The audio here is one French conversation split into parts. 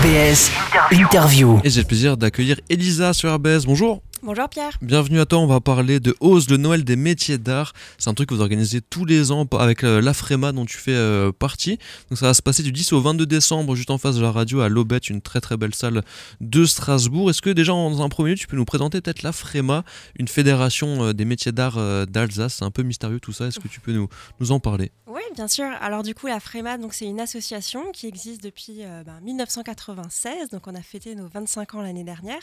RBS Interview. Et j'ai le plaisir d'accueillir Elisa sur RBS. Bonjour. Bonjour Pierre. Bienvenue à toi, on va parler de Ose, le Noël des métiers d'art. C'est un truc que vous organisez tous les ans avec euh, l'Afrema dont tu fais euh, partie. Donc ça va se passer du 10 au 22 décembre, juste en face de la radio à l'Aubette, une très très belle salle de Strasbourg. Est-ce que déjà en un premier lieu, tu peux nous présenter peut-être l'Afrema, une fédération euh, des métiers d'art d'Alsace? C'est un peu mystérieux tout ça, est-ce que tu peux nous, nous en parler? Oui, bien sûr. Alors du coup, l'Afrema, c'est une association qui existe depuis 1996, ben, donc on a fêté nos 25 ans l'année dernière.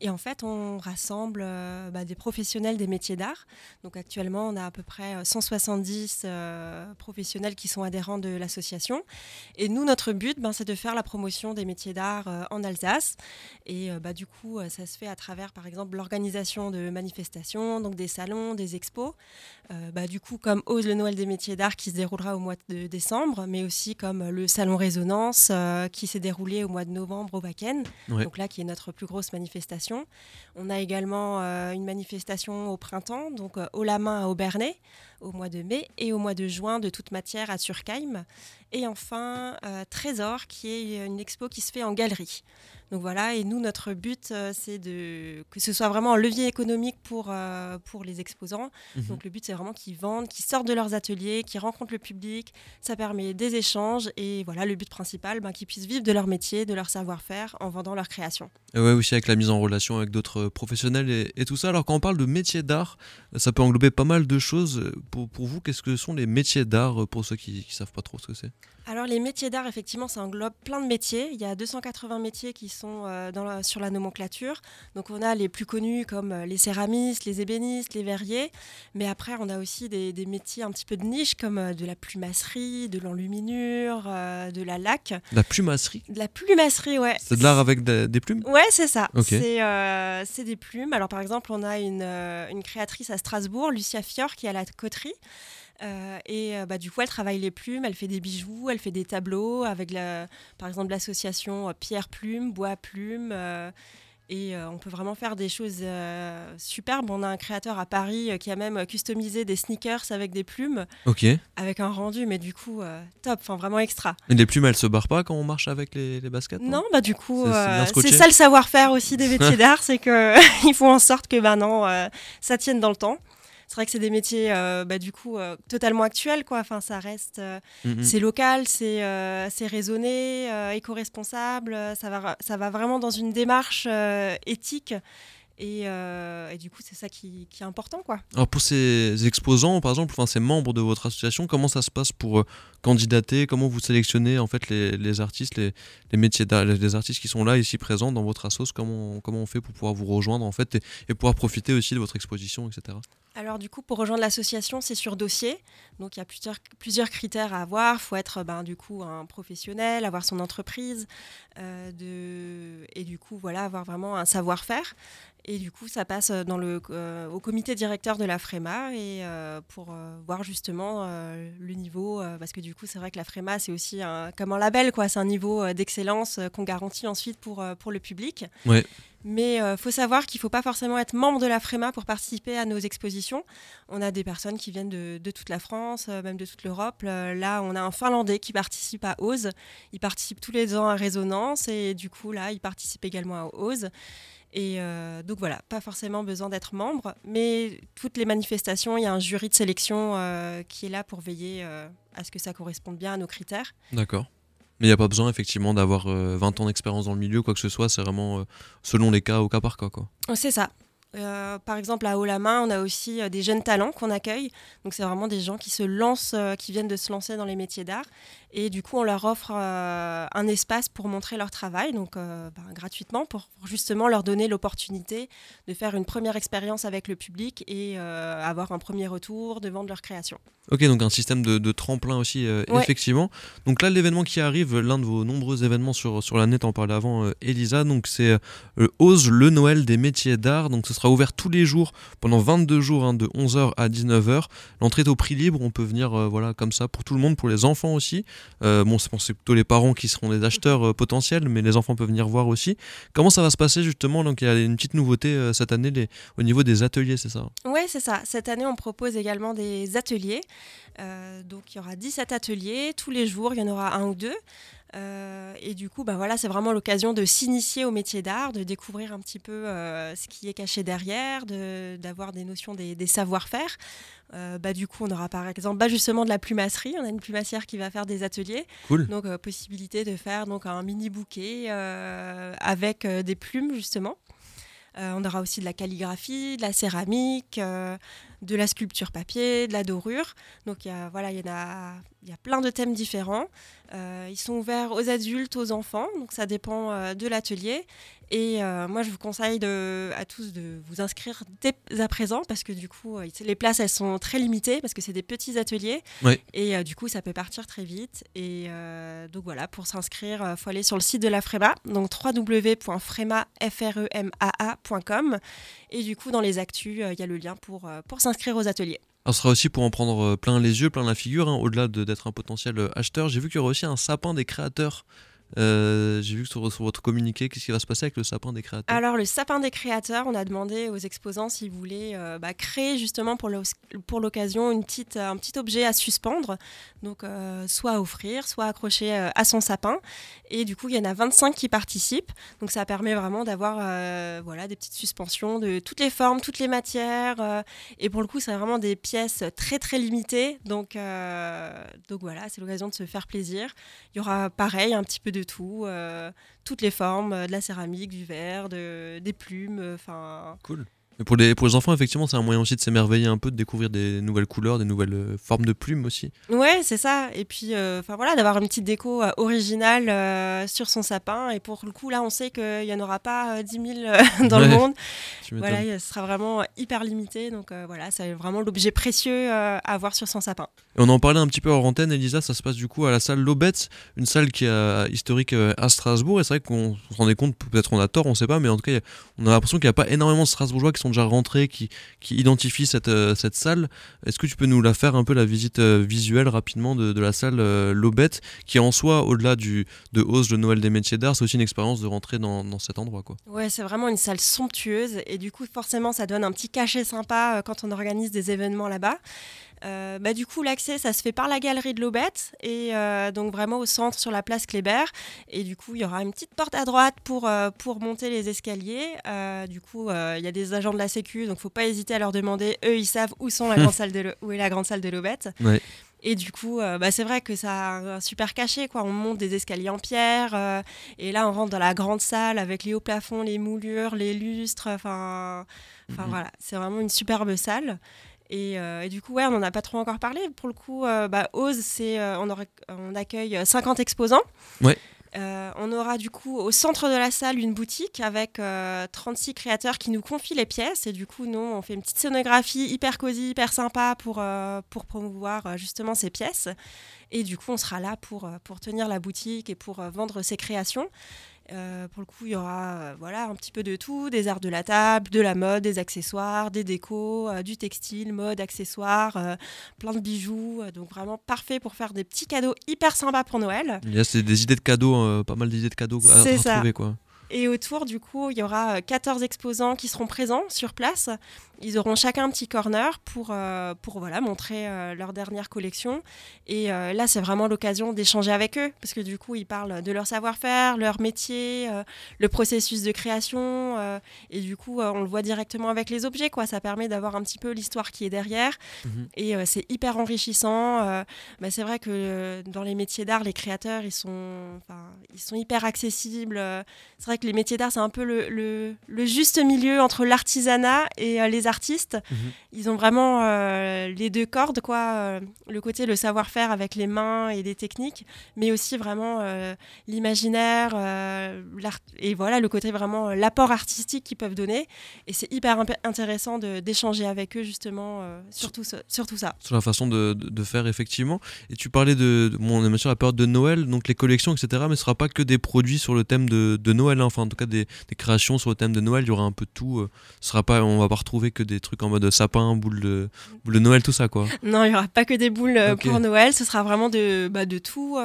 Et en fait, on rassemble euh, bah, des professionnels des métiers d'art. Donc actuellement, on a à peu près 170 euh, euh, professionnels qui sont adhérents de l'association. Et nous, notre but, ben, c'est de faire la promotion des métiers d'art en Alsace. Et bah, du coup, ça se fait à travers, par exemple, l'organisation de manifestations, donc des salons, des expos. bah, du coup, comme Ose le Noël des métiers d'art qui se déroulera au mois de décembre, mais aussi comme le salon Résonance qui s'est déroulé au mois de novembre au Wacken. Donc là, qui est notre plus grosse manifestation. On a également euh, une manifestation au printemps, donc euh, au la main à Aubernay au mois de mai et au mois de juin de toute matière à Turkheim. Et enfin, euh, Trésor, qui est une expo qui se fait en galerie. Donc voilà, et nous, notre but, euh, c'est de que ce soit vraiment un levier économique pour, euh, pour les exposants. Mhm. Donc le but, c'est vraiment qu'ils vendent, qu'ils sortent de leurs ateliers, qu'ils rencontrent le public. Ça permet des échanges et voilà, le but principal, ben, qu'ils puissent vivre de leur métier, de leur savoir-faire en vendant leur création. Et ouais, aussi avec la mise en relation avec d'autres professionnels et, et, tout ça. Alors quand on parle de métier d'art, ça peut englober pas mal de choses. Pour, pour vous, qu'est-ce que sont les métiers d'art pour ceux qui ne savent pas trop ce que c'est? Alors les métiers d'art, effectivement, ça englobe plein de métiers. Il y a 280 métiers qui sont euh, dans sur la nomenclature. Donc on a les plus connus comme euh, les céramistes, les ébénistes, les verriers. Mais après, on a aussi des, métiers un petit peu de niche comme euh, de la plumasserie, de l'enluminure, de la laque. La plumasserie? De la plumasserie, ouais. C'est de l'art avec des plumes? Ouais, c'est ça. C'est des plumes. Alors par exemple, on a une, une créatrice à Strasbourg, Lucia Fior, qui a la coterie. Euh, et euh, bah, du coup, elle travaille les plumes, elle fait des bijoux, elle fait des tableaux avec, la, par exemple, l'association euh, Pierre Plume, Bois Plume. et on peut vraiment faire des choses superbes. On a un créateur à Paris qui a même customisé des sneakers avec des plumes. Ok. Avec un rendu, mais du coup, top, enfin vraiment extra. Et les plumes, elles se barrent pas quand on marche avec les, baskets Non, bah du coup, c'est ça le savoir-faire aussi des métiers d'art, c'est qu'il faut en sorte que bah, non, ça tienne dans le temps c'est vrai que c'est des métiers euh, bah, du coup euh, totalement actuels quoi enfin ça reste euh, mm-hmm. c'est local c'est c'est raisonné éco-responsable ça va ça va vraiment dans une démarche éthique euh, et, du coup, c'est ça qui, est important. Quoi. Alors pour ces exposants, par exemple, enfin, ces membres de votre association, comment ça se passe pour euh, candidater? Comment vous sélectionnez en fait les, artistes, les, métiers les artistes qui sont là ici présents dans votre assos? Comment, comment on fait pour pouvoir vous rejoindre en fait et, pouvoir profiter aussi de votre exposition, etc. Alors du coup, pour rejoindre l'association, c'est sur dossier. Donc il y a plusieurs, critères à avoir. Il faut être ben, du coup un professionnel, avoir son entreprise, euh, et du coup voilà avoir vraiment un savoir-faire. Et du coup, ça passe euh, dans le, euh, au comité directeur de la FREMA et, euh, pour voir justement le niveau, parce que du coup, c'est vrai que la FREMA, c'est aussi un, comme un label, quoi. c'est un niveau d'excellence qu'on garantit ensuite pour, pour le public. Ouais. Mais il faut savoir qu'il ne faut pas forcément être membre de la FREMA pour participer à nos expositions. On a des personnes qui viennent de, de toute la France, même de toute l'Europe. là, on a un Finlandais qui participe à OSE. Il participe tous les ans à Résonance et du coup, là, il participe également à OSE. Et euh, donc voilà, pas forcément besoin d'être membre, mais toutes les manifestations, il y a un jury de sélection euh, qui est là pour veiller euh, à ce que ça corresponde bien à nos critères. D'accord. Mais il n'y a pas besoin effectivement d'avoir 20 ans d'expérience dans le milieu, quoi que ce soit, c'est vraiment selon les cas, au cas par cas. Quoi. C'est ça. Par exemple, à Haut-la-Main, on a aussi des jeunes talents qu'on accueille. Donc, c'est vraiment des gens qui se lancent, qui viennent de se lancer dans les métiers d'art et du coup, on leur offre euh, un espace pour montrer leur travail, donc euh, ben, gratuitement, pour, justement leur donner l'opportunité de faire une première expérience avec le public et euh, avoir un premier retour de vendre leur création. Ok, donc un système de, tremplin aussi, effectivement. Donc là, l'événement qui arrive, l'un de vos nombreux événements sur, sur la net, en parlait avant Elisa, donc c'est Ose le Noël des métiers d'art. Donc ce sera ouvert tous les jours, pendant 22 jours, hein, de 11h à 19h. L'entrée est au prix libre, on peut venir voilà, comme ça pour tout le monde, pour les enfants aussi. Euh, bon, c'est plutôt les parents qui seront des acheteurs euh, potentiels, mais les enfants peuvent venir voir aussi. Comment ça va se passer justement Donc, il y a une petite nouveauté euh, cette année les, au niveau des ateliers, c'est ça? Oui, c'est ça. Cette année, on propose également des ateliers. donc, il y aura 17 ateliers tous les jours, il y en aura un ou deux. Et du coup, bah voilà, c'est vraiment l'occasion de s'initier au métier d'art, de découvrir un petit peu ce qui est caché derrière, d'avoir des notions des, des savoir-faire. bah, du coup, on aura par exemple bah, justement de la plumasserie. On a une plumassière qui va faire des ateliers. Cool. Donc, possibilité de faire donc, un mini bouquet avec des plumes, justement. On aura aussi de la calligraphie, de la céramique, de la sculpture papier, de la dorure. Donc y a, voilà, il y, a, il y a plein de thèmes différents. Euh, ils sont ouverts aux adultes, aux enfants, donc ça dépend euh, de l'atelier. Et euh, moi, je vous conseille de, à tous de vous inscrire dès à présent parce que du coup, les places, elles sont très limitées parce que c'est des petits ateliers. Et du coup, ça peut partir très vite. Et donc voilà, pour s'inscrire, il faut aller sur le site de la FREMA, donc www.frema.com. Et du coup, dans les actus, il y a le lien pour, pour s'inscrire aux ateliers. Alors, ce sera aussi pour en prendre euh, plein les yeux, plein la figure, hein, au-delà d'être un potentiel euh, acheteur. J'ai vu qu'il y aura aussi un sapin des créateurs euh, j'ai vu que sur, votre communiqué, qu'est-ce qui va se passer avec le sapin des créateurs Alors, le sapin des créateurs, on a demandé aux exposants s'ils voulaient euh, bah, créer justement pour l'occasion une petite, un petit objet à suspendre, donc euh, soit à offrir, soit accrocher à son sapin. Et du coup, il y en a 25 qui participent. Donc, ça permet vraiment d'avoir voilà, des petites suspensions de toutes les formes, toutes les matières. et pour le coup, c'est vraiment des pièces très, très limitées. Donc voilà, c'est l'occasion de se faire plaisir. Il y aura pareil, un petit peu de de tout, euh, toutes les formes, euh, de la céramique, du verre, de, des plumes, euh, enfin. cool pour les, pour les enfants, effectivement, c'est un moyen aussi de s'émerveiller un peu, de découvrir des nouvelles couleurs, des nouvelles euh, formes de plumes aussi. Ouais, c'est ça. Et puis, euh, enfin voilà, d'avoir une petite déco euh, originale sur son sapin. Et pour le coup, là, on sait qu'il n'y en aura pas 10 000 dans le monde. Voilà, ce sera vraiment hyper limité. Donc voilà, c'est vraiment l'objet précieux à avoir sur son sapin. Et on en parlait un petit peu hors antenne, Elisa, ça se passe du coup à la salle Lobetz, une salle qui est historique à Strasbourg. Et c'est vrai qu'on se rendait compte, peut-être on a tort, on ne sait pas, mais en tout cas, on a l'impression qu'il n'y a pas énormément de Strasbourgeois qui sont déjà rentrés, qui, qui identifient cette, euh, cette salle. Est-ce que tu peux nous la faire un peu la visite euh, visuelle rapidement de, la salle euh, Lobette, qui en soi, au-delà de hausse de Noël des métiers d'art, c'est aussi une expérience de rentrer dans, dans cet endroit quoi. Ouais, c'est vraiment une salle somptueuse et du coup forcément ça donne un petit cachet sympa quand on organise des événements là-bas. Euh, bah, du coup, l'accès, ça se fait par la galerie de l'Aubette et euh, donc vraiment au centre sur la place Kléber. Et du coup, il y aura une petite porte à droite pour, euh, pour monter les escaliers. du coup, il y a des agents de la Sécu, donc faut pas hésiter à leur demander. Eux, ils savent où, sont la grande salle de où est la grande salle de l'Aubette. Et du coup, bah, c'est vrai que ça a un super cachet. Quoi. On monte des escaliers en pierre. et là, on rentre dans la grande salle avec les hauts plafonds, les moulures, les lustres. Enfin, voilà, c'est vraiment une superbe salle. Euh, et, du coup, ouais, on n'en a pas trop encore parlé. Pour le coup, euh, bah, Ose, c'est, euh, on, on, accueille 50 exposants. Ouais. on aura du coup au centre de la salle une boutique avec 36 créateurs qui nous confient les pièces. Et du coup, nous, on fait une petite scénographie hyper cosy, hyper sympa pour, pour promouvoir justement ces pièces. Et du coup, on sera là pour, pour tenir la boutique et pour vendre ces créations. Euh, pour le coup, il y aura euh, voilà, un petit peu de tout, des arts de la table, de la mode, des accessoires, des décos, euh, du textile, mode, accessoires, plein de bijoux. donc vraiment parfait pour faire des petits cadeaux hyper sympas pour Noël. Il y a des idées de cadeaux, pas mal d'idées de cadeaux à, retrouver. Quoi. Et autour, du coup, il y aura 14 exposants qui seront présents sur place ils auront chacun un petit corner pour, euh, pour voilà, montrer euh, leur dernière collection. Et euh, là, c'est vraiment l'occasion d'échanger avec eux, parce que du coup, ils parlent de leur savoir-faire, leur métier, le processus de création. et du coup, on le voit directement avec les objets. Quoi. Ça permet d'avoir un petit peu l'histoire qui est derrière. Mhm. Et c'est hyper enrichissant. Bah, c'est vrai que dans les métiers d'art, les créateurs, ils sont, ils sont hyper accessibles. C'est vrai que les métiers d'art, c'est un peu le, le, le, juste milieu entre l'artisanat et les artistes. Mhm. Ils ont vraiment euh, les deux cordes, quoi. Euh, le côté le savoir-faire avec les mains et des techniques, mais aussi vraiment euh, l'imaginaire, et voilà le côté vraiment l'apport artistique qu'ils peuvent donner. Et c'est hyper intéressant d'échanger avec eux justement sur, tout, sur tout ça. Sur la façon de, de, faire effectivement. Et tu parlais de, mon on est sur la période de Noël, donc les collections, etc. Mais ce sera pas que des produits sur le thème de, de Noël. Hein. Enfin en tout cas des, créations sur le thème de Noël. Il y aura un peu de tout. ce sera pas, on va pas retrouver que des trucs en mode sapin, boule de, boule de Noël, tout ça quoi. Non, il y aura pas que des boules pour Noël. Ce sera vraiment de, bah, de tout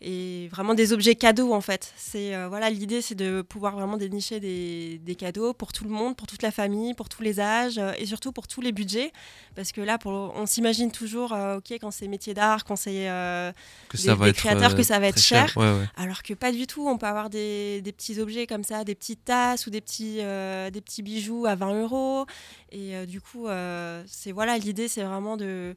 et vraiment des objets cadeaux en fait. C'est voilà, l'idée c'est de pouvoir vraiment dénicher des, des, cadeaux pour tout le monde, pour toute la famille, pour tous les âges et surtout pour tous les budgets. Parce que là, pour, on s'imagine toujours, ok, quand c'est métier d'art, quand c'est que ça va être créateurs, que ça va être cher. Alors que pas du tout. On peut avoir des, des, petits objets comme ça, des petites tasses ou des petits, des petits bijoux à 20 euros. Et du coup, c'est voilà, l'idée, c'est vraiment de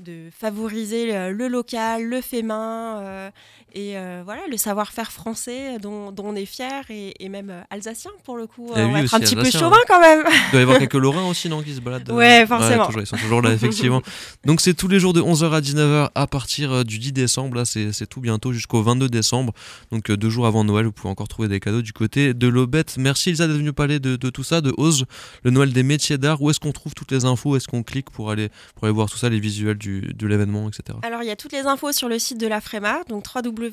de favoriser le, local, le fait main euh, et euh, voilà le savoir-faire français dont, on est fier et, même euh, alsacien pour le coup. on va être un petit peu chauvin quand même. Il doit y avoir quelques Lorrains aussi non qui se baladent. Ouais, forcément. ils sont toujours là effectivement. Donc c'est tous les jours de 11h à 19h à partir du 10 décembre. Là c'est tout bientôt jusqu'au 22 décembre. Donc deux jours avant Noël, vous pouvez encore trouver des cadeaux du côté de l'Aubette. Merci Elsa d'être venue parler de, tout ça, de Ose, le Noël des métiers d'art. Où est-ce qu'on trouve toutes les infos? Est-ce qu'on clique pour aller, pour aller voir tout ça, les visuels du l'événement, etc. Alors, il y a toutes les infos sur le site de la FREMA, donc www.frema.com.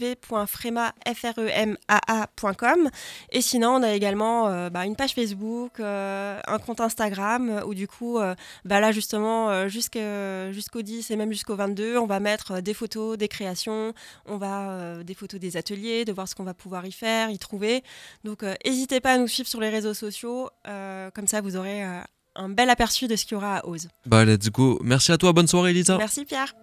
Et sinon, on a également euh, bah, une page Facebook, euh, un compte Instagram, où du coup, euh, bah, là, justement, jusqu'au 10 et même jusqu'au 22, on va mettre des photos, des créations, on va des photos des ateliers, de voir ce qu'on va pouvoir y faire, y trouver. Donc, n'hésitez pas à nous suivre sur les réseaux sociaux, comme ça, vous aurez un bel aperçu de ce qu'il y aura à Ose. Bah, let's go. Merci à toi. Bonne soirée, Elisa. Merci, Pierre.